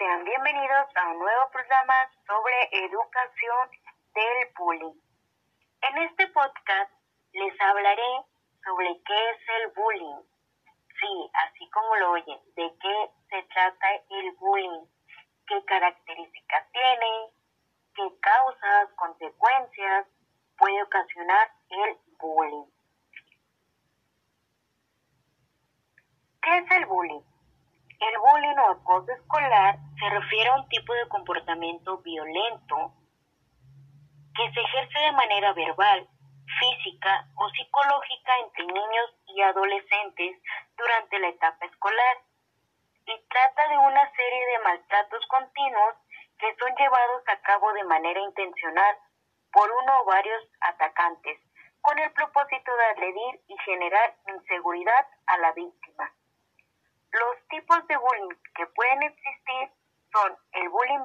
Sean bienvenidos a un nuevo programa sobre educación del bullying. En este podcast les hablaré sobre qué es el bullying. Sí, así como lo oyen, de qué se trata el bullying, qué características tiene, qué causas, consecuencias puede ocasionar el bullying. ¿Qué es el bullying? El bullying o acoso escolar se refiere a un tipo de comportamiento violento que se ejerce de manera verbal, física o psicológica entre niños y adolescentes durante la etapa escolar y trata de una serie de maltratos continuos que son llevados a cabo de manera intencional por uno o varios atacantes con el propósito de agredir y generar inseguridad a la víctima. Los tipos de bullying que pueden existir son el bullying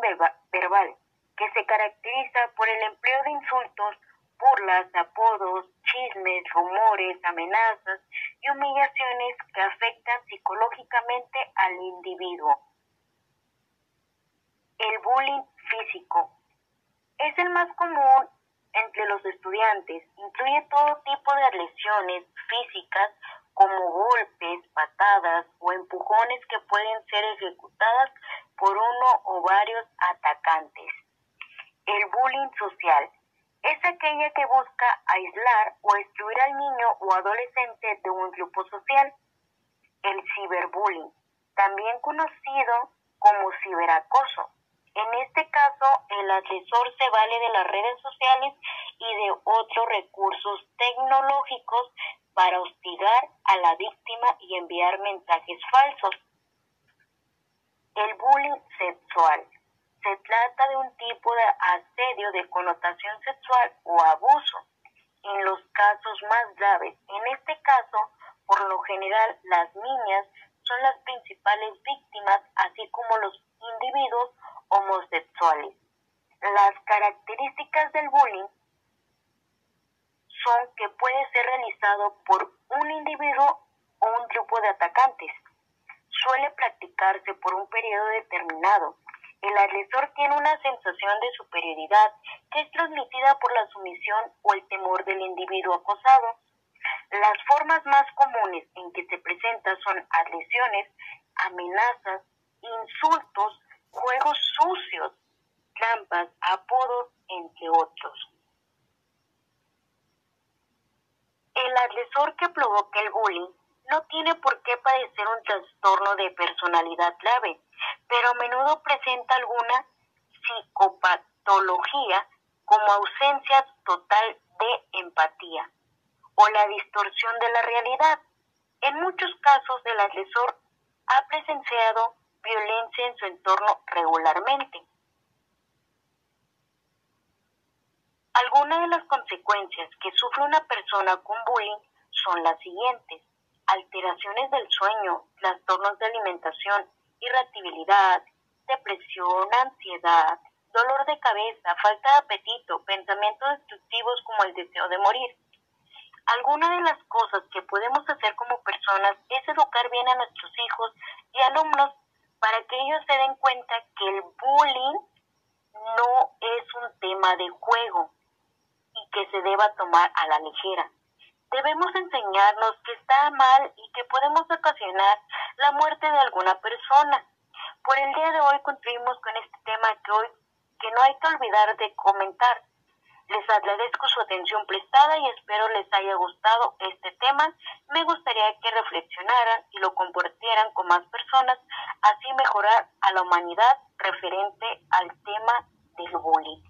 verbal, que se caracteriza por el empleo de insultos, burlas, apodos, chismes, rumores, amenazas y humillaciones que afectan psicológicamente al individuo. El bullying físico es el más común entre los estudiantes. Incluye todo tipo de lesiones físicas como golpes, patadas o empujones que pueden ser ejecutadas por uno o varios atacantes. El bullying social es aquella que busca aislar o excluir al niño o adolescente de un grupo social. El ciberbullying, también conocido como ciberacoso. En este caso, el agresor se vale de las redes sociales y de otros recursos tecnológicos para hostigar a la víctima y enviar mensajes falsos. El bullying sexual. Se trata de un tipo de asedio de connotación sexual o abuso. En los casos más graves, en este caso, por lo general, las niñas son las principales víctimas, así como los individuos homosexuales. Las características del bullying son que puede ser realizado por un individuo o un grupo de atacantes. Suele practicarse por un periodo determinado. El agresor tiene una sensación de superioridad que es transmitida por la sumisión o el temor del individuo acosado. Las formas más comunes en que se presenta son agresiones, amenazas, insultos, juegos sucios, trampas, apodos, entre otros. El agresor que provoca el bullying no tiene por qué padecer un trastorno de personalidad grave, pero a menudo presenta alguna psicopatología como ausencia total de empatía o la distorsión de la realidad. En muchos casos el agresor ha presenciado violencia en su entorno regularmente. Algunas de las consecuencias que sufre una persona con bullying son las siguientes. Alteraciones del sueño, trastornos de alimentación, irritabilidad, depresión, ansiedad, dolor de cabeza, falta de apetito, pensamientos destructivos como el deseo de morir. Algunas de las cosas que podemos hacer como personas es educar bien a nuestros hijos y alumnos para que ellos se den cuenta que el bullying no es un tema de juego, que se deba tomar a la ligera. Debemos enseñarnos que está mal y que podemos ocasionar la muerte de alguna persona. Por el día de hoy concluimos con este tema que hoy que no hay que olvidar de comentar. Les agradezco su atención prestada y espero les haya gustado este tema. Me gustaría que reflexionaran y lo compartieran con más personas, así mejorar a la humanidad referente al tema del bullying.